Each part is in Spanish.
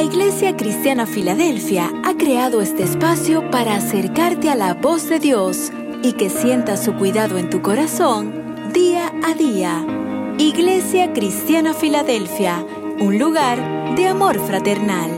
La Iglesia Cristiana Filadelfia ha creado este espacio para acercarte a la voz de Dios y que sientas su cuidado en tu corazón día a día. Iglesia Cristiana Filadelfia, un lugar de amor fraternal.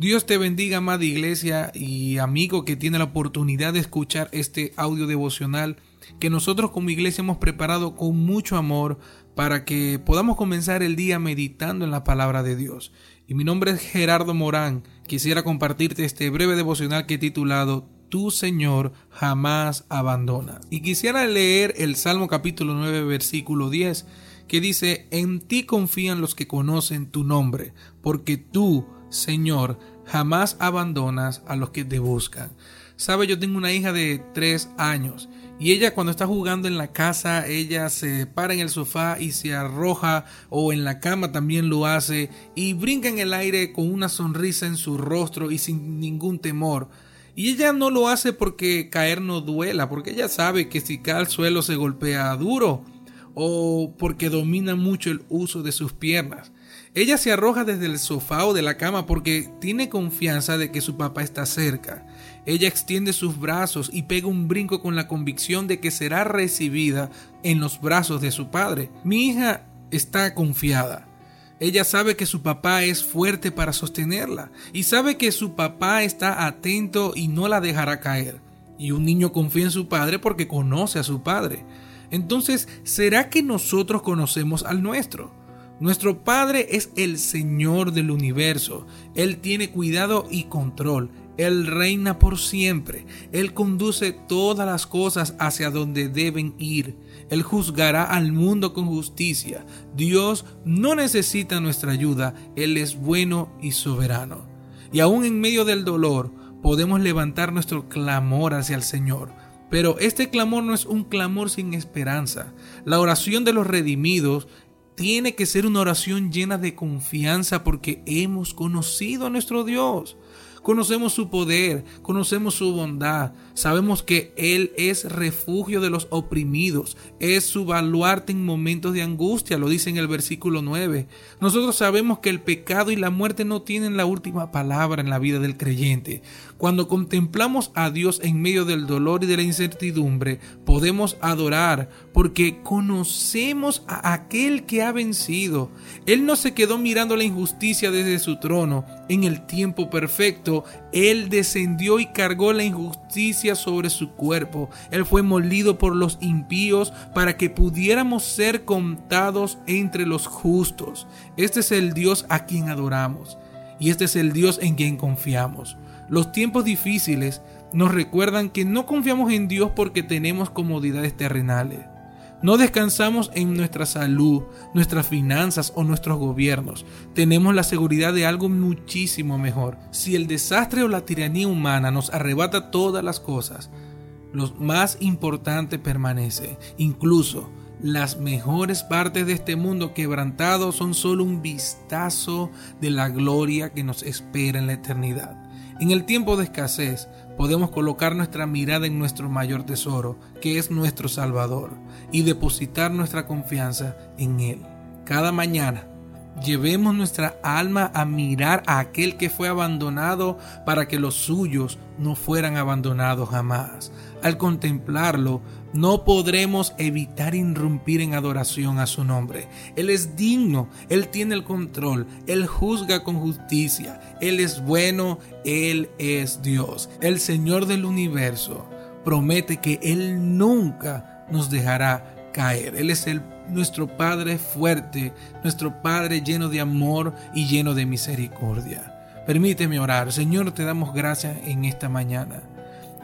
Dios te bendiga, amada iglesia y amigo que tiene la oportunidad de escuchar este audio devocional que nosotros como iglesia hemos preparado con mucho amor para que podamos comenzar el día meditando en la palabra de Dios. Y mi nombre es Gerardo Morán. Quisiera compartirte este breve devocional que he titulado Tu Señor jamás abandona. Y quisiera leer el Salmo capítulo 9 versículo 10 que dice, En ti confían los que conocen tu nombre, porque tú, Señor, jamás abandonas a los que te buscan. Sabe, yo tengo una hija de tres años y ella cuando está jugando en la casa, ella se para en el sofá y se arroja o en la cama también lo hace y brinca en el aire con una sonrisa en su rostro y sin ningún temor. Y ella no lo hace porque caer no duela, porque ella sabe que si cae al suelo se golpea duro o porque domina mucho el uso de sus piernas. Ella se arroja desde el sofá o de la cama porque tiene confianza de que su papá está cerca. Ella extiende sus brazos y pega un brinco con la convicción de que será recibida en los brazos de su padre. Mi hija está confiada. Ella sabe que su papá es fuerte para sostenerla y sabe que su papá está atento y no la dejará caer. Y un niño confía en su padre porque conoce a su padre. Entonces, ¿será que nosotros conocemos al nuestro? Nuestro Padre es el Señor del universo. Él tiene cuidado y control. Él reina por siempre. Él conduce todas las cosas hacia donde deben ir. Él juzgará al mundo con justicia. Dios no necesita nuestra ayuda. Él es bueno y soberano. Y aún en medio del dolor podemos levantar nuestro clamor hacia el Señor. Pero este clamor no es un clamor sin esperanza. La oración de los redimidos tiene que ser una oración llena de confianza porque hemos conocido a nuestro Dios. Conocemos su poder, conocemos su bondad, sabemos que Él es refugio de los oprimidos, es su baluarte en momentos de angustia, lo dice en el versículo 9. Nosotros sabemos que el pecado y la muerte no tienen la última palabra en la vida del creyente. Cuando contemplamos a Dios en medio del dolor y de la incertidumbre, podemos adorar porque conocemos a aquel que ha vencido. Él no se quedó mirando la injusticia desde su trono. En el tiempo perfecto, Él descendió y cargó la injusticia sobre su cuerpo. Él fue molido por los impíos para que pudiéramos ser contados entre los justos. Este es el Dios a quien adoramos y este es el Dios en quien confiamos. Los tiempos difíciles nos recuerdan que no confiamos en Dios porque tenemos comodidades terrenales. No descansamos en nuestra salud, nuestras finanzas o nuestros gobiernos. Tenemos la seguridad de algo muchísimo mejor. Si el desastre o la tiranía humana nos arrebata todas las cosas, lo más importante permanece. Incluso las mejores partes de este mundo quebrantado son solo un vistazo de la gloria que nos espera en la eternidad. En el tiempo de escasez podemos colocar nuestra mirada en nuestro mayor tesoro, que es nuestro Salvador, y depositar nuestra confianza en Él. Cada mañana llevemos nuestra alma a mirar a aquel que fue abandonado para que los suyos no fueran abandonados jamás. Al contemplarlo, no podremos evitar irrumpir en adoración a su nombre. Él es digno, Él tiene el control, Él juzga con justicia, Él es bueno, Él es Dios. El Señor del universo promete que Él nunca nos dejará Él es el, nuestro Padre fuerte, nuestro Padre lleno de amor y lleno de misericordia. Permíteme orar. Señor, te damos gracias en esta mañana.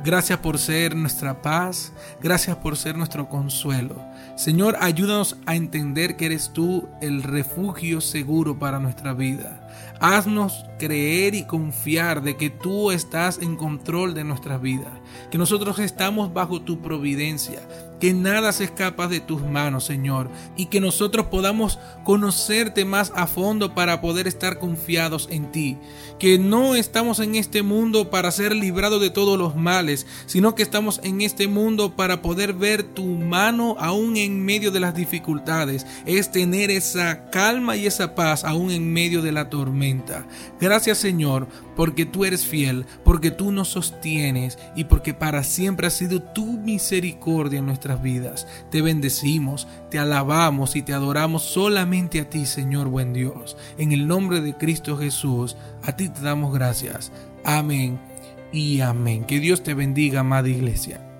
Gracias por ser nuestra paz, gracias por ser nuestro consuelo. Señor, ayúdanos a entender que eres tú el refugio seguro para nuestra vida. Haznos creer y confiar de que tú estás en control de nuestra vida, que nosotros estamos bajo tu providencia, que nada se escapa de tus manos, Señor, y que nosotros podamos conocerte más a fondo para poder estar confiados en ti, que no estamos en este mundo para ser librados de todos los males, sino que estamos en este mundo para poder ver tu mano aún en medio de las dificultades, es tener esa calma y esa paz aún en medio de la tormenta. Gracias Señor, porque tú eres fiel, porque tú nos sostienes y porque para siempre ha sido tu misericordia en vidas. Te bendecimos, te alabamos y te adoramos solamente a ti, Señor buen Dios. En el nombre de Cristo Jesús, a ti te damos gracias. Amén y amén. Que Dios te bendiga, amada iglesia.